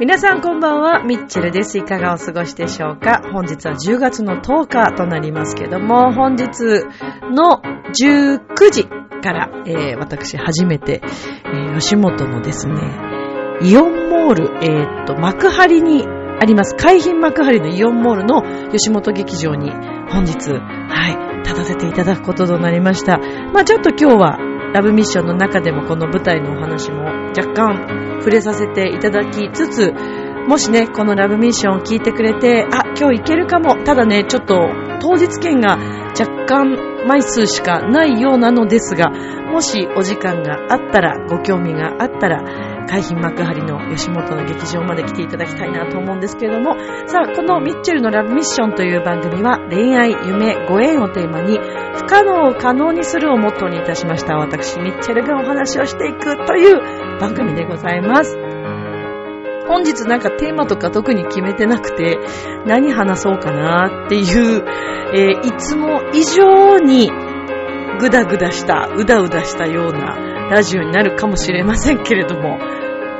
皆さんこんばんは、ミッチェルです。いかがお過ごしでしょうか？本日は10月の10日となりますけども、本日の19時から、えー、私初めて、えー、吉本のですね、イオンモール、えー、っと、幕張にあります、海浜幕張のイオンモールの吉本劇場に本日、はい、立たせていただくこととなりました。まあちょっと今日はラブミッションの中でもこの舞台のお話も若干触れさせていただきつつ、もしね、このラブミッションを聞いてくれて、あ、今日行けるかも。ただね、ちょっと当日券が若干枚数しかないようなのですが、もしお時間があったら、ご興味があったら、海浜幕張の吉本の劇場まで来ていただきたいなと思うんですけれども、さあ、このミッチェルのラブミッションという番組は恋愛、夢、ご縁をテーマに不可能を可能にするをモットーにいたしました私、ミッチェルがお話をしていくという番組でございます。本日なんかテーマとか特に決めてなくて、何話そうかなっていう、えー、いつも以上にぐだぐだした、うだうだしたようなラジオになるかもしれませんけれども、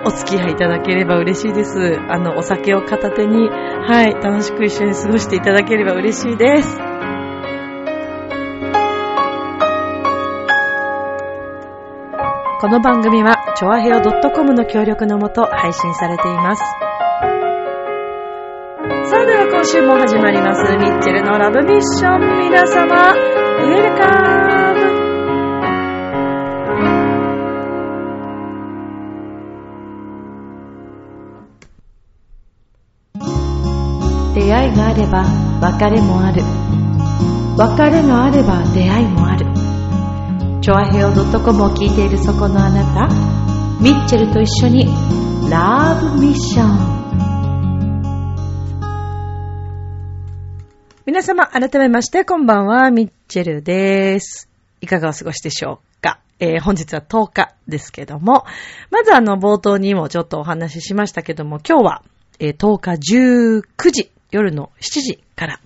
お付き合いいただければ嬉しいです。あの、お酒を片手に、はい、楽しく一緒に過ごしていただければ嬉しいです。この番組は、ちょわへよ .com の協力のもと配信されています。それでは今週も始まります、ミッチェルのラブミッション。皆様、ウェルカム出会いがあれば別れもある別れがあれば出会いもあるチョアヘオ .com を聞いているそこのあなたミッチェルと一緒に。ラブミッション皆様改めましてこんばんは。ミッチェルです。いかがお過ごしでしょうか？えー、本日は10日ですけども、まずあの冒頭にもちょっとお話ししましたけども、今日は、えー、10日19時夜の7時から、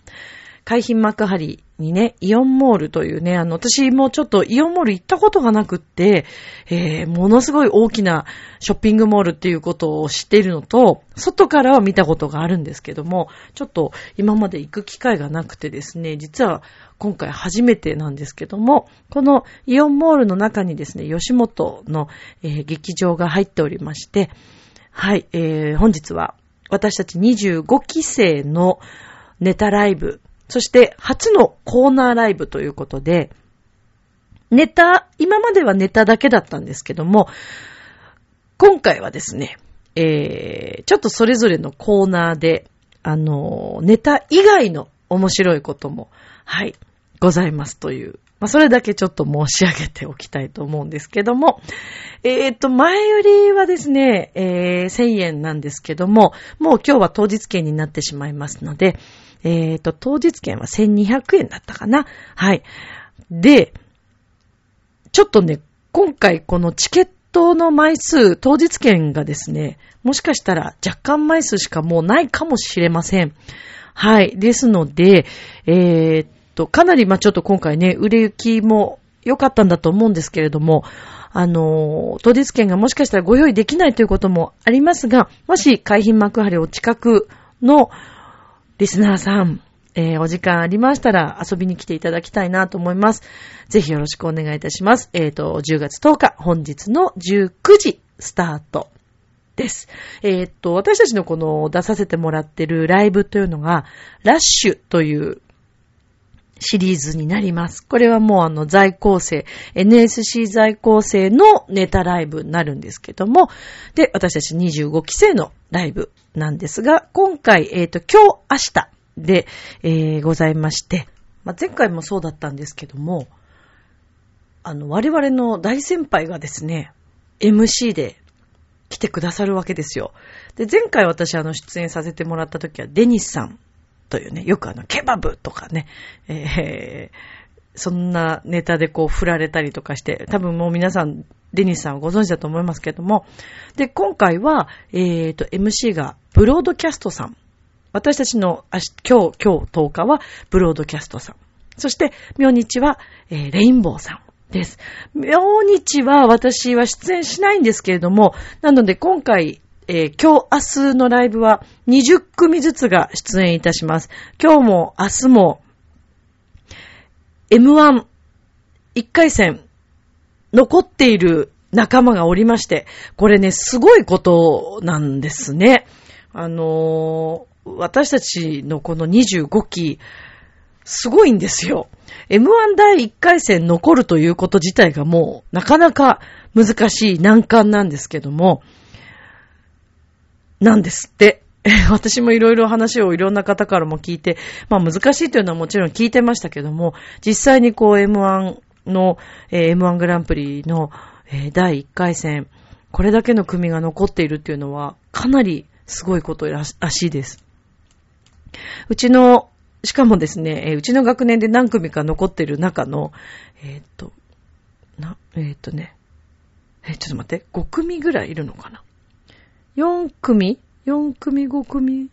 海浜幕張にね、イオンモールというね、あの、私もちょっとイオンモール行ったことがなくって、えー、ものすごい大きなショッピングモールっていうことを知っているのと、外からは見たことがあるんですけども、ちょっと今まで行く機会がなくてですね、実は今回初めてなんですけども、このイオンモールの中にですね、吉本の、えー、劇場が入っておりまして、はい、えー、本日は私たち25期生のネタライブ、そして初のコーナーライブということで、ネタ、今まではネタだけだったんですけども、今回はですね、えー、ちょっとそれぞれのコーナーで、あの、ネタ以外の面白いことも、はい、ございますというまあ、それだけちょっと申し上げておきたいと思うんですけども、え、ー、と、前売りはですね、えー、1000円なんですけども、もう今日は当日券になってしまいますので、えっ、ー、と、当日券は1200円だったかな。はい。で、ちょっとね、今回このチケットの枚数、当日券がですね、もしかしたら若干枚数しかもうないかもしれません。はい。ですので、えー、と、かなり、ま、ちょっと今回ね、売れ行きも良かったんだと思うんですけれども、あの、当日券がもしかしたらご用意できないということもありますが、もし海浜幕張お近くのリスナーさん、えー、お時間ありましたら遊びに来ていただきたいなと思います。ぜひよろしくお願いいたします。えっ、ー、と、10月10日、本日の19時スタートです。えっ、ー、と、私たちのこの出させてもらってるライブというのが、ラッシュというシリーズになります。これはもうあの在校生、NSC 在校生のネタライブになるんですけども、で、私たち25期生のライブなんですが、今回、えっ、ー、と、今日、明日で、えー、ございまして、まあ、前回もそうだったんですけども、あの、我々の大先輩がですね、MC で来てくださるわけですよ。で、前回私あの出演させてもらった時はデニスさんというね、よくあの、ケバブとかね、えー、そんなネタでこう振られたりとかして、多分もう皆さん、デニスさんはご存知だと思いますけども。で、今回は、えっ、ー、と、MC がブロードキャストさん。私たちの今日、今日10日はブロードキャストさん。そして、明日は、えー、レインボーさん。です。明日は私は出演しないんですけれども、なので今回、えー、今日、明日のライブは20組ずつが出演いたします。今日も明日も M1 1回戦残っている仲間がおりまして、これね、すごいことなんですね。あのー、私たちのこの25期、すごいんですよ。M1 第1回戦残るということ自体がもうなかなか難しい難関なんですけども、なんですって。私もいろいろ話をいろんな方からも聞いて、まあ難しいというのはもちろん聞いてましたけども、実際にこう M1 の、えー、M1 グランプリの、えー、第1回戦、これだけの組が残っているっていうのは、かなりすごいことらしいです。うちの、しかもですね、えー、うちの学年で何組か残っている中の、え、っと、な、え、っとね、えちょっと待って、5組ぐらいいるのかな ?4 組？4組、5組？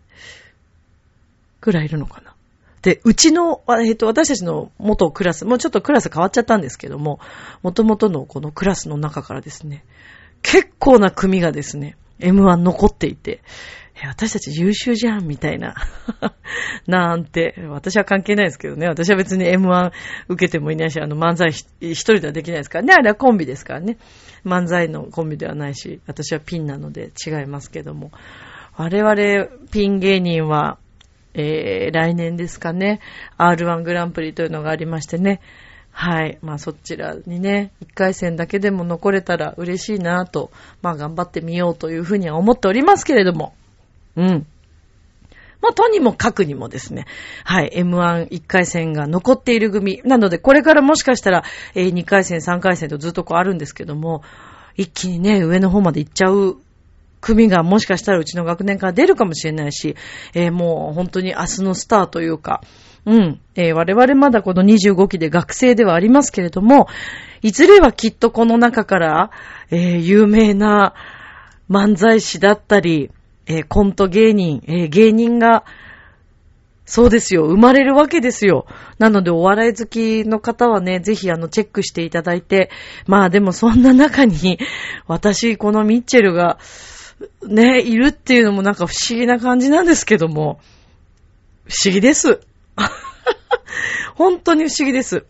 ぐらいいるのかな。で、うちの、えっと、私たちの元クラス、もうちょっとクラス変わっちゃったんですけども、元々のこのクラスの中からですね、結構な組がですね、M1 残っていて、私たち優秀じゃん、みたいな。なんて、私は関係ないですけどね。私は別に M1 受けてもいないし、あの漫才一人ではできないですからね。あれはコンビですからね。漫才のコンビではないし、私はピンなので違いますけども。我々ピン芸人は、えー、来年ですかね、R1 グランプリというのがありましてね、はい。まあそちらにね、一回戦だけでも残れたら嬉しいなと、まあ頑張ってみようというふうには思っておりますけれども、うん。まあ、とにもかくにもですね、はい、M1 1回戦が残っている組。なので、これからもしかしたら、えー、2回戦、3回戦とずっとこうあるんですけども、一気にね、上の方まで行っちゃう組がもしかしたらうちの学年から出るかもしれないし、えー、もう本当に明日のスターというか、うん、えー、我々まだこの25期で学生ではありますけれども、いずれはきっとこの中から、えー、有名な漫才師だったり、えー、コント芸人、え、芸人が、そうですよ。生まれるわけですよ。なので、お笑い好きの方はね、ぜひあの、チェックしていただいて、まあでもそんな中に、私、このミッチェルが、ね、いるっていうのもなんか不思議な感じなんですけども、不思議です。本当に不思議です。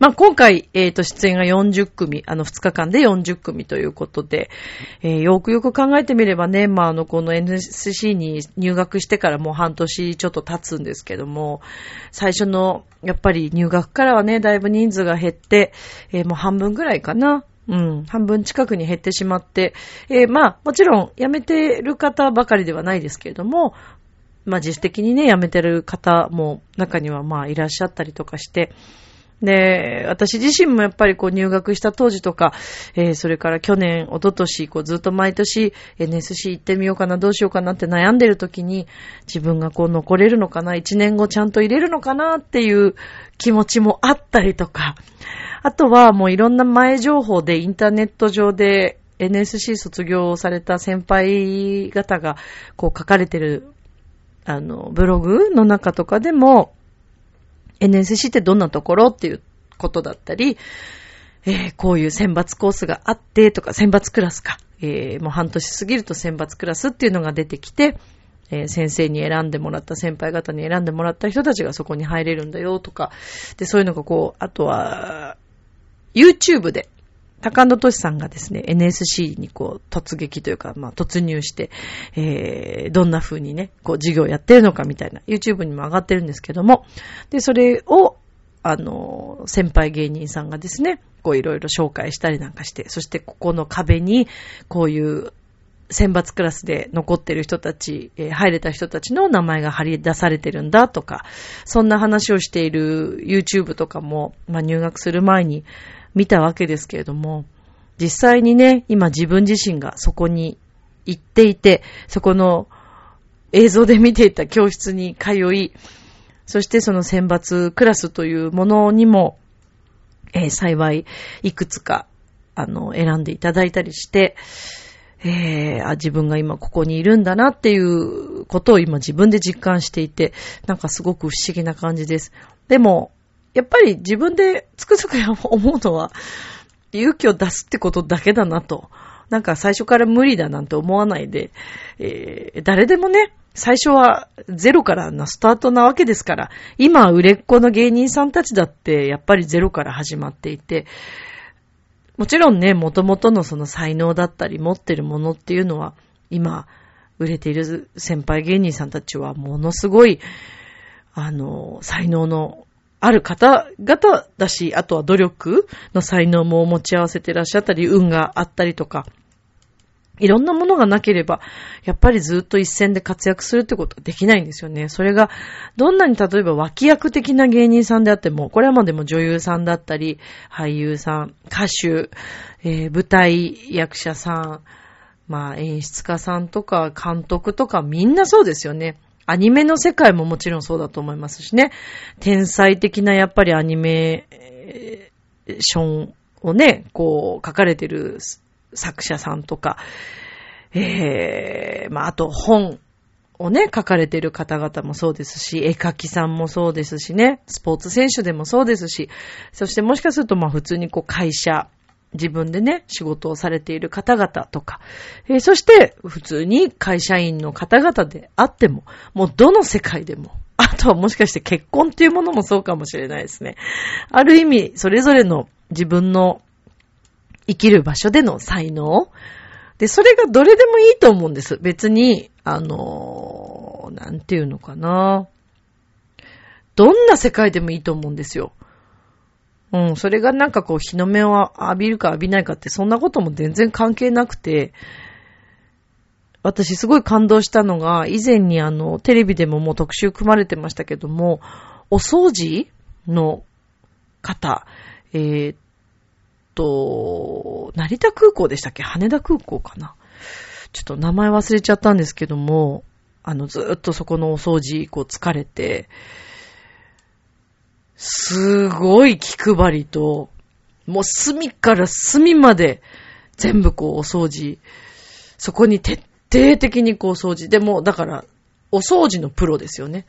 まあ、今回、えっ、ー、と、出演が40組、あの、2日間で40組ということで、えー、よくよく考えてみればね、まあ、あの、この NSC に入学してからもう半年ちょっと経つんですけども、最初の、やっぱり入学からはね、だいぶ人数が減って、えー、もう半分ぐらいかな。うん、半分近くに減ってしまって、えー、まあ、もちろん辞めてる方ばかりではないですけれども、まあ、自主的にね、辞めてる方も中にはまあいらっしゃったりとかして、で、私自身もやっぱりこう入学した当時とか、えー、それから去年、一昨年、こうずっと毎年 NSC 行ってみようかな、どうしようかなって悩んでる時に、自分がこう残れるのかな、一年後ちゃんと入れるのかなっていう気持ちもあったりとか、あとはもういろんな前情報でインターネット上で NSC 卒業された先輩方がこう書かれてるあのブログの中とかでも NSC ってどんなところっていうことだったり、えー、こういう選抜コースがあってとか、選抜クラスか。えー、もう半年過ぎると選抜クラスっていうのが出てきて、えー、先生に選んでもらった、先輩方に選んでもらった人たちがそこに入れるんだよとか、で、そういうのがこう、あとは、YouTube で、高野俊さんがですね、NSC にこう、突撃というか、まあ、突入して、えー、どんな風にね、こう、授業やってるのかみたいな、YouTube にも上がってるんですけども、で、それを、あの、先輩芸人さんがですね、こう、いろいろ紹介したりなんかして、そしてここの壁に、こういう選抜クラスで残ってる人たち、えー、入れた人たちの名前が貼り出されてるんだとか、そんな話をしている YouTube とかも、まあ、入学する前に見たわけですけれども、実際にね、今自分自身がそこに行っていて、そこの映像で見ていた教室に通い、そしてその選抜クラスというものにも、えー、幸い、いくつか、あの、選んでいただいたりして、えー、あ、自分が今ここにいるんだなっていうことを今自分で実感していて、なんかすごく不思議な感じです。でも、やっぱり自分でつくづく思うのは、勇気を出すってことだけだなと。なんか最初から無理だなんて思わないで、えー、誰でもね、最初はゼロからのスタートなわけですから、今売れっ子の芸人さんたちだってやっぱりゼロから始まっていて、もちろんね、元々のその才能だったり持ってるものっていうのは、今売れている先輩芸人さんたちはものすごい、あの、才能のある方々だし、あとは努力の才能も持ち合わせてらっしゃったり、運があったりとか、いろんなものがなければ、やっぱりずっと一線で活躍するってことができないんですよね。それが、どんなに例えば脇役的な芸人さんであっても、これはまでも女優さんだったり、俳優さん、歌手、えー、舞台役者さん、まあ演出家さんとか監督とかみんなそうですよね。アニメの世界ももちろんそうだと思いますしね。天才的なやっぱりアニメーションをね、こう書かれてる作者さんとか、ええー、まあ、あと本をね、書かれてる方々もそうですし、絵描きさんもそうですしね、スポーツ選手でもそうですし、そしてもしかするとまあ普通にこう会社、自分でね、仕事をされている方々とか、えー、そして普通に会社員の方々であっても、もうどの世界でも、あとはもしかして結婚っていうものもそうかもしれないですね。ある意味、それぞれの自分の生きる場所での才能。で、それがどれでもいいと思うんです。別に、あのー、なんていうのかな。どんな世界でもいいと思うんですよ。うん、それがなんかこう、日の目を浴びるか浴びないかって、そんなことも全然関係なくて、私すごい感動したのが、以前にあの、テレビでももう特集組まれてましたけども、お掃除の方、えー、と、成田空港でしたっけ？羽田空港かな？ちょっと名前忘れちゃったんですけども、あの、ずっとそこのお掃除、こう疲れて、すごい気配りと、もう隅から隅まで全部こうお掃除、そこに徹底的にこう掃除。でも、だから、お掃除のプロですよね。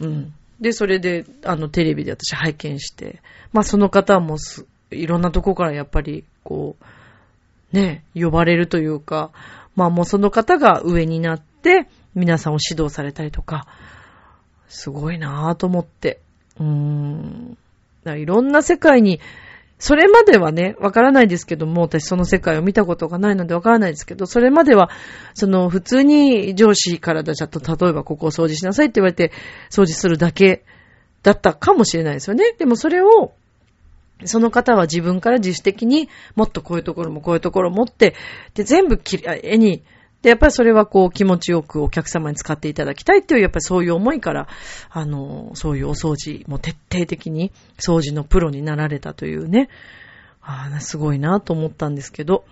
うん。で、それで、あの、テレビで私拝見して、まあその方もす、いろんなとこからやっぱり、こう、ね、呼ばれるというか、まあもうその方が上になって、皆さんを指導されたりとか、すごいなぁと思って。うーん。いろんな世界に、それまではね、わからないですけども、私その世界を見たことがないのでわからないですけど、それまでは、その普通に上司からだちゃっと、例えばここを掃除しなさいって言われて、掃除するだけだったかもしれないですよね。でもそれを、その方は自分から自主的にもっとこういうところもこういうところもって、で、全部きれいに、で、やっぱりそれはこう気持ちよくお客様に使っていただきたいっていう、やっぱりそういう思いから、あの、そういうお掃除も徹底的に掃除のプロになられたというね、ああ、すごいなと思ったんですけど、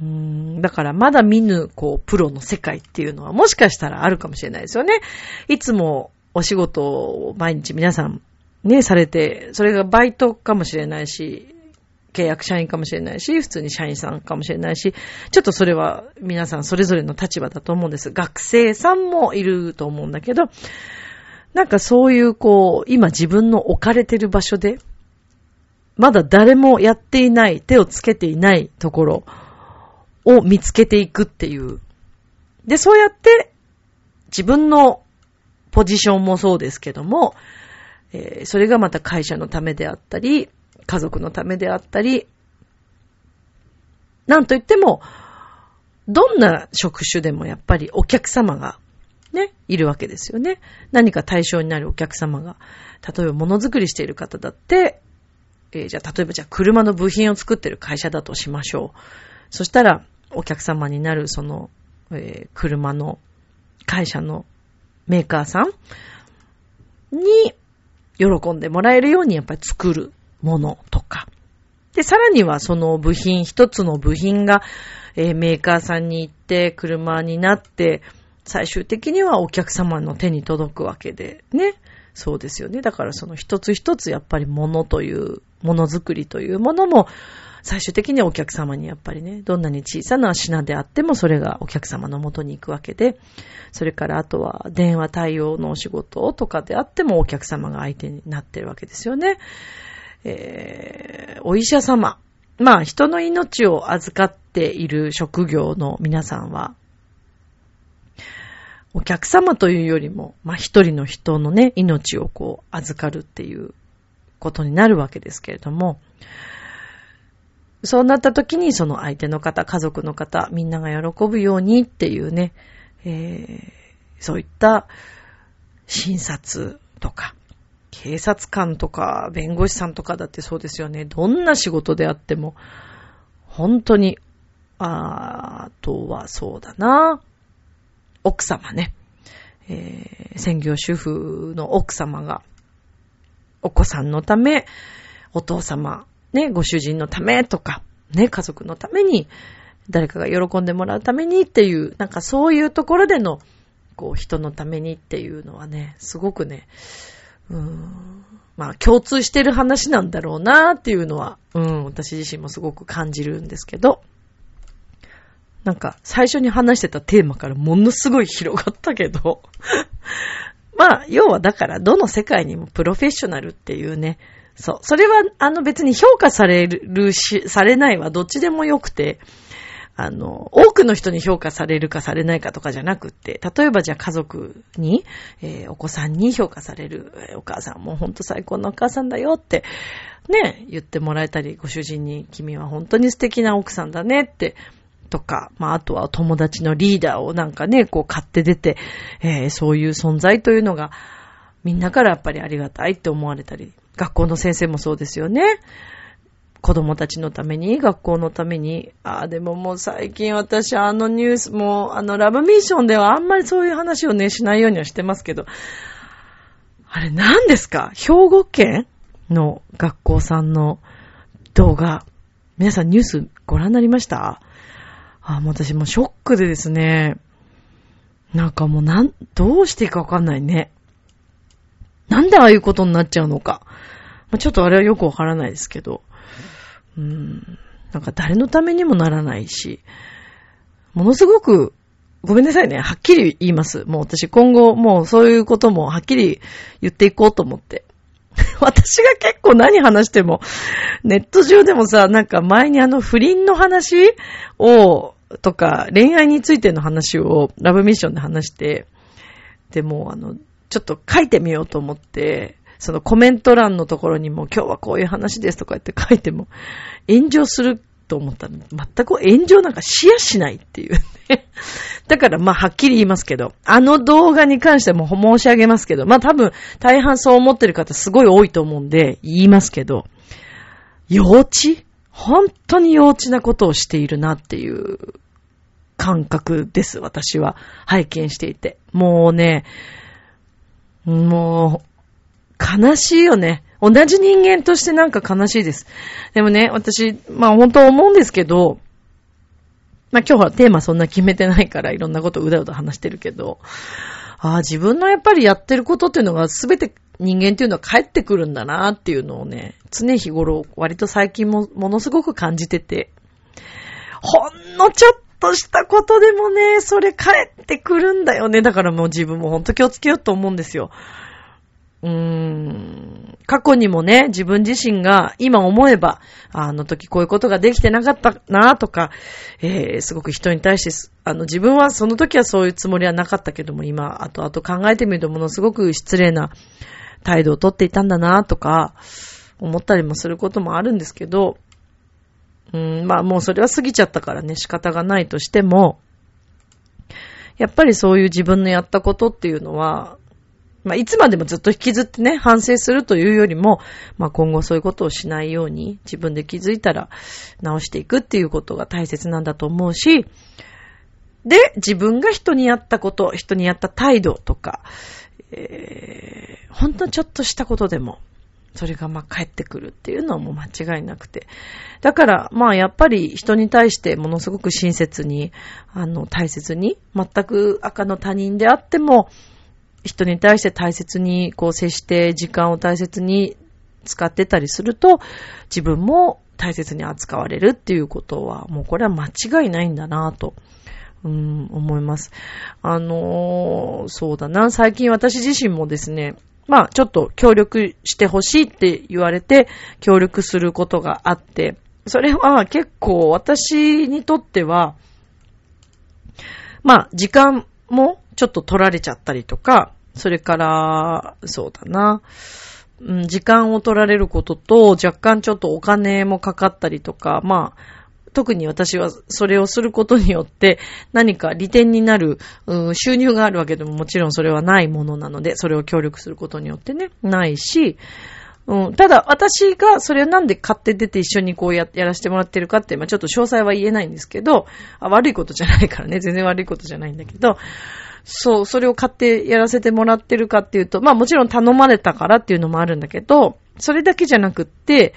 うーんだからまだ見ぬ、こう、プロの世界っていうのはもしかしたらあるかもしれないですよね。いつもお仕事を毎日皆さんね、されて、それがバイトかもしれないし、契約社員かもしれないし、普通に社員さんかもしれないし、ちょっとそれは皆さんそれぞれの立場だと思うんです。学生さんもいると思うんだけど、なんかそういうこう、今自分の置かれてる場所で、まだ誰もやっていない、手をつけていないところを見つけていくっていう。で、そうやって自分のポジションもそうですけども、えー、それがまた会社のためであったり、家族のためであったり、なんといっても、どんな職種でもやっぱりお客様がね、いるわけですよね。何か対象になるお客様が、例えばものづくりしている方だって、えー、じゃあ例えばじゃあ車の部品を作ってる会社だとしましょう。そしたらお客様になるその、えー、車の会社のメーカーさんに喜んでもらえるようにやっぱり作るものとか。で、さらにはその部品、一つの部品が、えー、メーカーさんに行って車になって、最終的にはお客様の手に届くわけで、ね。そうですよね。だからその一つ一つやっぱり物という、ものづくりというものも、最終的にはお客様にやっぱりね、どんなに小さな品であってもそれがお客様の元に行くわけで、それからあとは電話対応のお仕事とかであってもお客様が相手になってるわけですよね。えー、お医者様。まあ人の命を預かっている職業の皆さんは、お客様というよりも、まあ一人の人のね、命をこう預かるっていうことになるわけですけれども、そうなった時にその相手の方、家族の方、みんなが喜ぶようにっていうね、えー、そういった診察とか、警察官とか弁護士さんとかだってそうですよね。どんな仕事であっても、本当に、あとはそうだな。奥様ね。えー、専業主婦の奥様が、お子さんのため、お父様、ね、ご主人のためとか、ね、家族のために、誰かが喜んでもらうためにっていう、なんかそういうところでの、こう、人のためにっていうのはね、すごくね、うん、まあ共通してる話なんだろうなっていうのは、うん、私自身もすごく感じるんですけど、なんか最初に話してたテーマからものすごい広がったけど、まあ、要はだからどの世界にもプロフェッショナルっていうね、そう。それは、あの別に評価されるし、されないはどっちでもよくて、あの、多くの人に評価されるかされないかとかじゃなくって、例えばじゃあ家族に、えー、お子さんに評価される、えー、お母さんもほんと最高のお母さんだよって、ね、言ってもらえたり、ご主人に君は本当に素敵な奥さんだねって、とか、まあ、あとは友達のリーダーをなんかね、こう買って出て、えー、そういう存在というのが、みんなからやっぱりありがたいって思われたり学校の先生もそうですよね。子供たちのために、学校のために。ああ、でももう最近私あのニュースも、あのラブミッションではあんまりそういう話をね、しないようにはしてますけど、あれ何ですか？兵庫県の学校さんの動画。皆さんニュースご覧になりました？あ、もう私もうショックでですね、なんかもうなん、どうしていいかわかんないね。なんでああいうことになっちゃうのか。まあ、ちょっとあれはよくわからないですけど。うん。なんか誰のためにもならないし、ものすごく、ごめんなさいね。はっきり言います。もう私今後、もうそういうこともはっきり言っていこうと思って。私が結構何話しても、ネット上でもさ、なんか前にあの不倫の話を、とか、恋愛についての話をラブミッションで話して、でもあの、ちょっと書いてみようと思って、そのコメント欄のところにも今日はこういう話ですとかって書いても、炎上すると思ったら全く炎上なんかしやしないっていうね。だからまあはっきり言いますけど、あの動画に関しても申し上げますけど、まあ多分大半そう思ってる方すごい多いと思うんで言いますけど、幼稚？本当に幼稚なことをしているなっていう感覚です、私は。拝見していて。もうね、もう、悲しいよね。同じ人間としてなんか悲しいです。でもね、私、まあ本当思うんですけど、まあ今日はテーマそんな決めてないからいろんなことうだうだ話してるけど、ああ、自分のやっぱりやってることっていうのが全て人間っていうのは帰ってくるんだなっていうのをね、常日頃割と最近もものすごく感じてて、ほんのちょっとしたことでもね、それ返ってくるんだよね。だからもう自分もほんと気をつけようと思うんですよ。うーん。過去にもね、自分自身が今思えば、あの時こういうことができてなかったなとか、えー、すごく人に対して、あの自分はその時はそういうつもりはなかったけども、今、後々考えてみるとものすごく失礼な態度をとっていたんだなとか、思ったりもすることもあるんですけど、うん、まあもうそれは過ぎちゃったからね、仕方がないとしても、やっぱりそういう自分のやったことっていうのは、まあいつまでもずっと引きずってね、反省するというよりも、まあ今後そういうことをしないように、自分で気づいたら直していくっていうことが大切なんだと思うし、で、自分が人にやったこと、人にやった態度とか、えー、ほんとちょっとしたことでも、それがまあ帰ってくるっていうのはもう間違いなくて。だからまあやっぱり人に対してものすごく親切に、あの大切に、全く赤の他人であっても、人に対して大切にこう接して時間を大切に使ってたりすると、自分も大切に扱われるっていうことは、もうこれは間違いないんだなぁと。うん、思います。あのー、そうだな。最近私自身もですね、まあ、ちょっと協力してほしいって言われて、協力することがあって、それは結構私にとっては、まあ、時間もちょっと取られちゃったりとか、それから、そうだな、うん、時間を取られることと、若干ちょっとお金もかかったりとか、まあ、特に私はそれをすることによって何か利点になる、うん、収入があるわけでももちろんそれはないものなので、それを協力することによってね、ないし、うん、ただ、私がそれをなんで買って出て一緒にこうややらせてもらってるかって、まあちょっと詳細は言えないんですけどあ、悪いことじゃないからね、全然悪いことじゃないんだけど、そう、それを買ってやらせてもらってるかっていうと、まあもちろん頼まれたからっていうのもあるんだけど、それだけじゃなくって、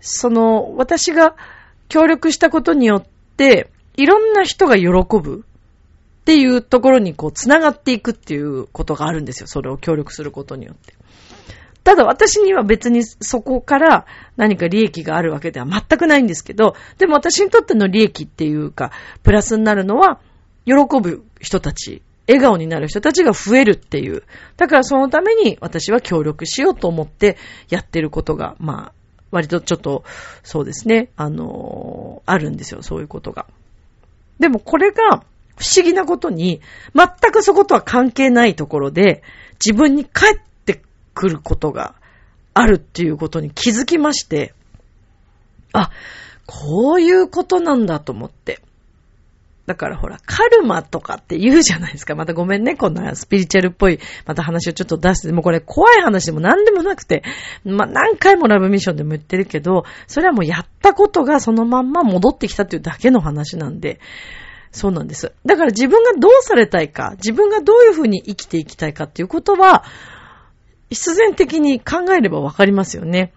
その、私が協力したことによって、いろんな人が喜ぶっていうところにこう、繋がっていくっていうことがあるんですよ。それを協力することによって。ただ私には別にそこから何か利益があるわけでは全くないんですけど、でも私にとっての利益っていうか、プラスになるのは、喜ぶ人たち、笑顔になる人たちが増えるっていう。だからそのために私は協力しようと思ってやってることが、まあ、割とちょっと、そうですね、あのー、あるんですよ、そういうことが。でもこれが不思議なことに、全くそことは関係ないところで、自分に返ってくることがあるっていうことに気づきまして、あ、こういうことなんだと思って。だからほら、カルマとかって言うじゃないですか。またごめんね、こんなスピリチュアルっぽい、また話をちょっと出して、もうこれ怖い話でも何でもなくて、まあ、何回もラブミッションでも言ってるけど、それはもうやったことがそのまんま戻ってきたっていうだけの話なんで、そうなんです。だから自分がどうされたいか、自分がどういうふうに生きていきたいかっていうことは、必然的に考えればわかりますよね。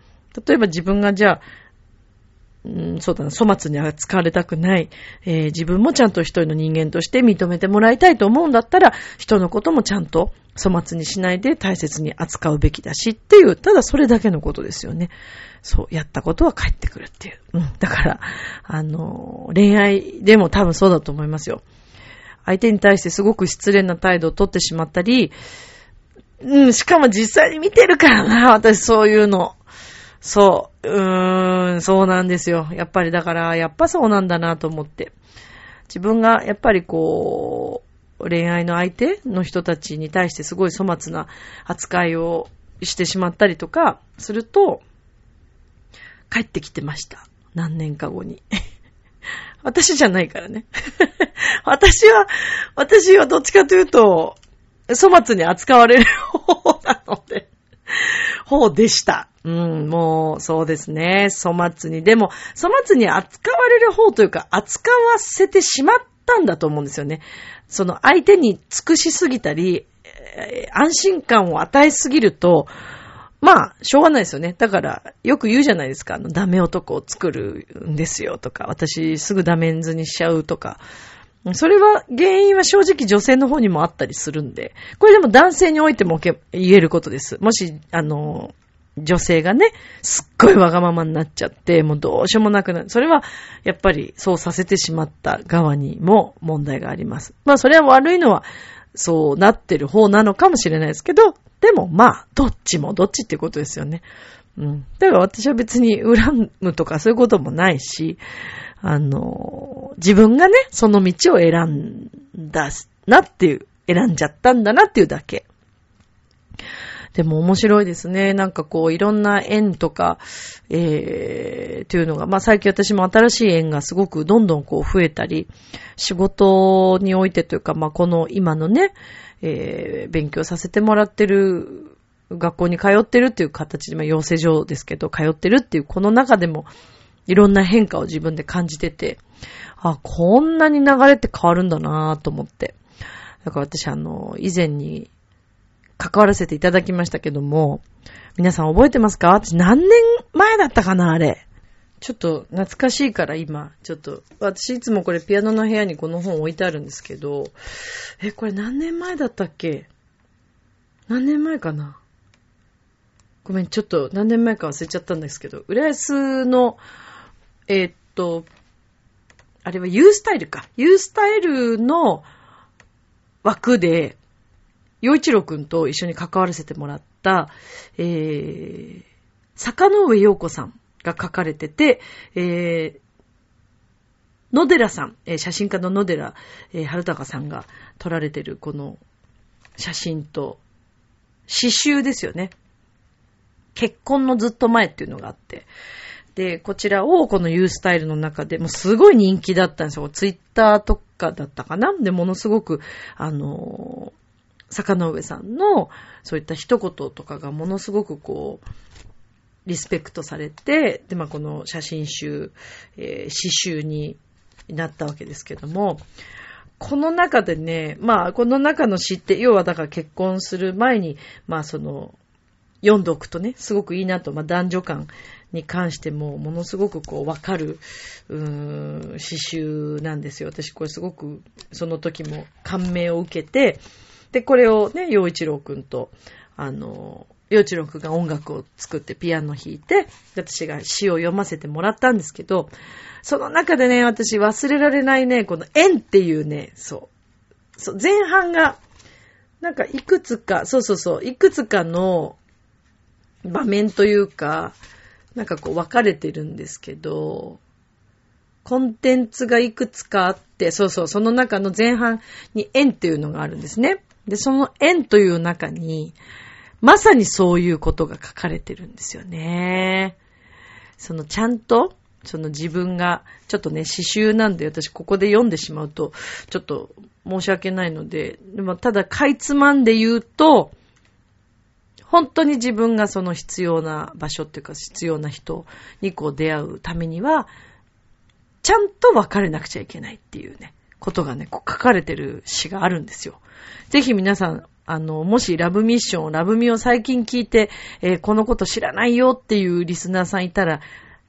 例えば自分がじゃあ、うん、そうだな、粗末に扱われたくない、えー、自分もちゃんと一人の人間として認めてもらいたいと思うんだったら、人のこともちゃんと粗末にしないで大切に扱うべきだしっていう、ただそれだけのことですよね。そう、やったことは返ってくるっていう。うん、だから、あの、恋愛でも多分そうだと思いますよ。相手に対してすごく失礼な態度をとってしまったり、うん、しかも実際に見てるからな、私そういうの。そう、うーん、そうなんですよ。やっぱりだから、やっぱそうなんだなと思って。自分がやっぱりこう、恋愛の相手の人たちに対してすごい粗末な扱いをしてしまったりとかすると、帰ってきてました。何年か後に。私じゃないからね。私は、私はどっちかというと、粗末に扱われる方なので、方でした。うん、もう、そうですね。粗末に。でも、粗末に扱われる方というか、扱わせてしまったんだと思うんですよね。その相手に尽くしすぎたり、安心感を与えすぎると、まあ、しょうがないですよね。だから、よく言うじゃないですか。あの、ダメ男を作るんですよとか、私すぐダメンズにしちゃうとか。それは、原因は正直女性の方にもあったりするんで、これでも男性においても言えることです。もし、あの、女性がね、すっごいわがままになっちゃって、もうどうしようもなくなる。それは、やっぱりそうさせてしまった側にも問題があります。まあ、それは悪いのは、そうなってる方なのかもしれないですけど、でもまあ、どっちもどっちってことですよね。うん。だから私は別に恨むとかそういうこともないし、あの、自分がね、その道を選んだなっていう、選んじゃったんだなっていうだけ。でも面白いですね。なんかこう、いろんな縁とか、えー、というのが、まあ最近私も新しい縁がすごくどんどんこう増えたり、仕事においてというか、まあこの今のね、えー、勉強させてもらってる、学校に通ってるっていう形で、まあ養成所ですけど、通ってるっていうこの中でも、いろんな変化を自分で感じてて、あ、こんなに流れって変わるんだなぁと思って。だから私あの、以前に関わらせていただきましたけども、皆さん覚えてますか？私何年前だったかなあれ。ちょっと懐かしいから今、ちょっと、私いつもこれピアノの部屋にこの本置いてあるんですけど、え、これ何年前だったっけ？何年前かな？ごめん、ちょっと何年前か忘れちゃったんですけど、浦安の、えー、っと、あれは U スタイルか。U スタイルの枠で、洋一郎くんと一緒に関わらせてもらった、えー、坂上陽子さんが書かれてて、えー、野寺さん、写真家の野寺、えー、春高さんが撮られてるこの写真と、刺繍ですよね。結婚のずっと前っていうのがあって。で、こちらをこの U スタイルの中でもすごい人気だったんですよ。ツイッターとかだったかな？で、ものすごく、あのー、坂上さんのそういった一言とかがものすごくこう、リスペクトされて、で、まあ、この写真集、えー、詩集になったわけですけども、この中でね、まあ、この中の詩って、要はだから結婚する前に、まあ、その、読んでおくとね、すごくいいなと、まあ、男女間に関しても、ものすごくこう、わかる、うーん、詩集なんですよ。私、これすごく、その時も感銘を受けて、で、これをね、洋一郎くんと、あの、洋一郎くんが音楽を作ってピアノ弾いて、私が詩を読ませてもらったんですけど、その中でね、私忘れられないね、この縁っていうね、そう。そう、前半が、なんかいくつか、そうそうそう、いくつかの場面というか、なんかこう分かれてるんですけど、コンテンツがいくつかあって、そうそう、その中の前半に縁っていうのがあるんですね。で、その縁という中に、まさにそういうことが書かれてるんですよね。そのちゃんとその自分が、ちょっとね、詩集なんで私ここで読んでしまうと、ちょっと申し訳ないので、でもただかいつまんで言うと、本当に自分がその必要な場所っていうか必要な人にこう出会うためには、ちゃんと別れなくちゃいけないっていうね、ことがね、こう書かれてる詩があるんですよ。ぜひ皆さん、あの、もしラブミッション、ラブミを最近聞いて、えー、このこと知らないよっていうリスナーさんいたら、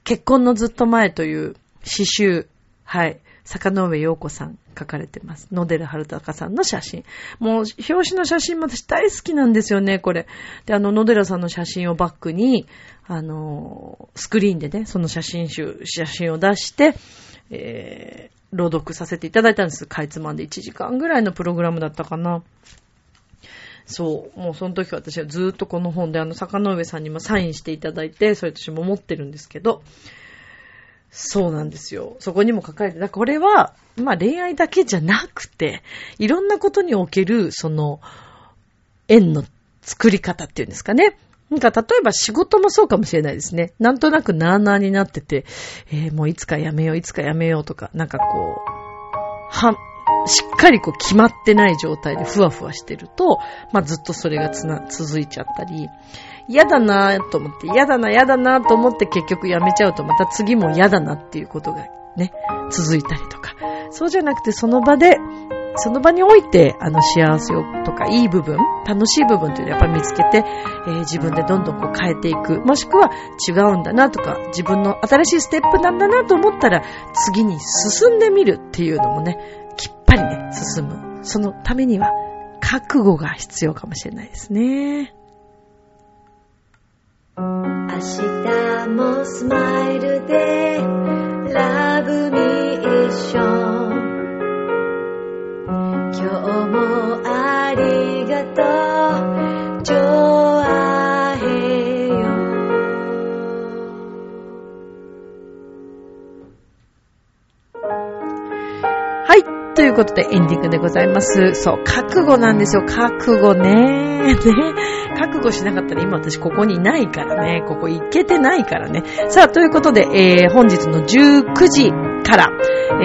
結婚のずっと前という詩集、はい、坂上陽子さん書かれてます。野寺春高さんの写真。もう、表紙の写真も私大好きなんですよね、これ。で、あの、野寺さんの写真をバックに、あの、スクリーンでね、その写真集、写真を出して、えー、朗読させていただいたんです。かいつまんで1時間ぐらいのプログラムだったかな。そう。もうその時私はずっとこの本であの坂上さんにもサインしていただいて、それ私も持ってるんですけど、そうなんですよ。そこにも書かれて、だこれは、まあ恋愛だけじゃなくて、いろんなことにおける、その、縁の作り方っていうんですかね。なんか、例えば仕事もそうかもしれないですね。なんとなくなーなーになってて、えー、もういつかやめよう、いつかやめようとか、なんかこう、は、しっかりこう決まってない状態でふわふわしてると、まあ、ずっとそれがつな、続いちゃったり、嫌だなと思って、嫌だな、嫌だなと思って結局やめちゃうとまた次も嫌だなっていうことがね、続いたりとか。そうじゃなくてその場で、その場において、あの幸せをとかいい部分、楽しい部分っていうのをやっぱり見つけて、えー、自分でどんどんこう変えていく。もしくは違うんだなとか、自分の新しいステップなんだなと思ったら、次に進んでみるっていうのも、ね、進む。そのためには、覚悟が必要かもしれないですね。明日もスマイルで、ラブミッション。今日もありがとう、ということでエンディングでございます。そう、覚悟なんですよ。覚悟ね。ね。覚悟しなかったら今私ここにいないからね。ここ行けてないからね。さあ、ということで、えー、本日の19時から、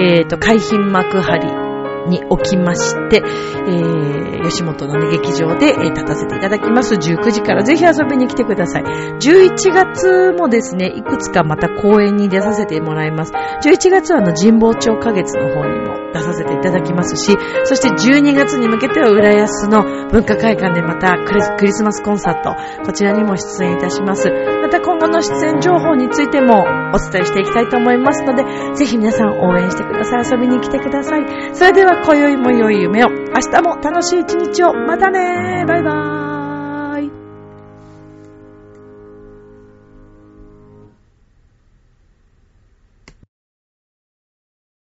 えっ、ー、と、海浜幕張におきまして、えー、吉本の、ね、劇場で、えー、立たせていただきます。19時からぜひ遊びに来てください。11月もですね、いくつかまた公演に出させてもらいます。11月はあの神保町花月の方にも出させていただきますし、そして12月に向けては浦安の文化会館でまたクリスマスコンサート、こちらにも出演いたします。また今後の出演情報についてもお伝えしていきたいと思いますので、ぜひ皆さん応援してください。遊びに来てください。それでは今宵も良い夢を。明日も楽しい一日を。またねバイバーイ。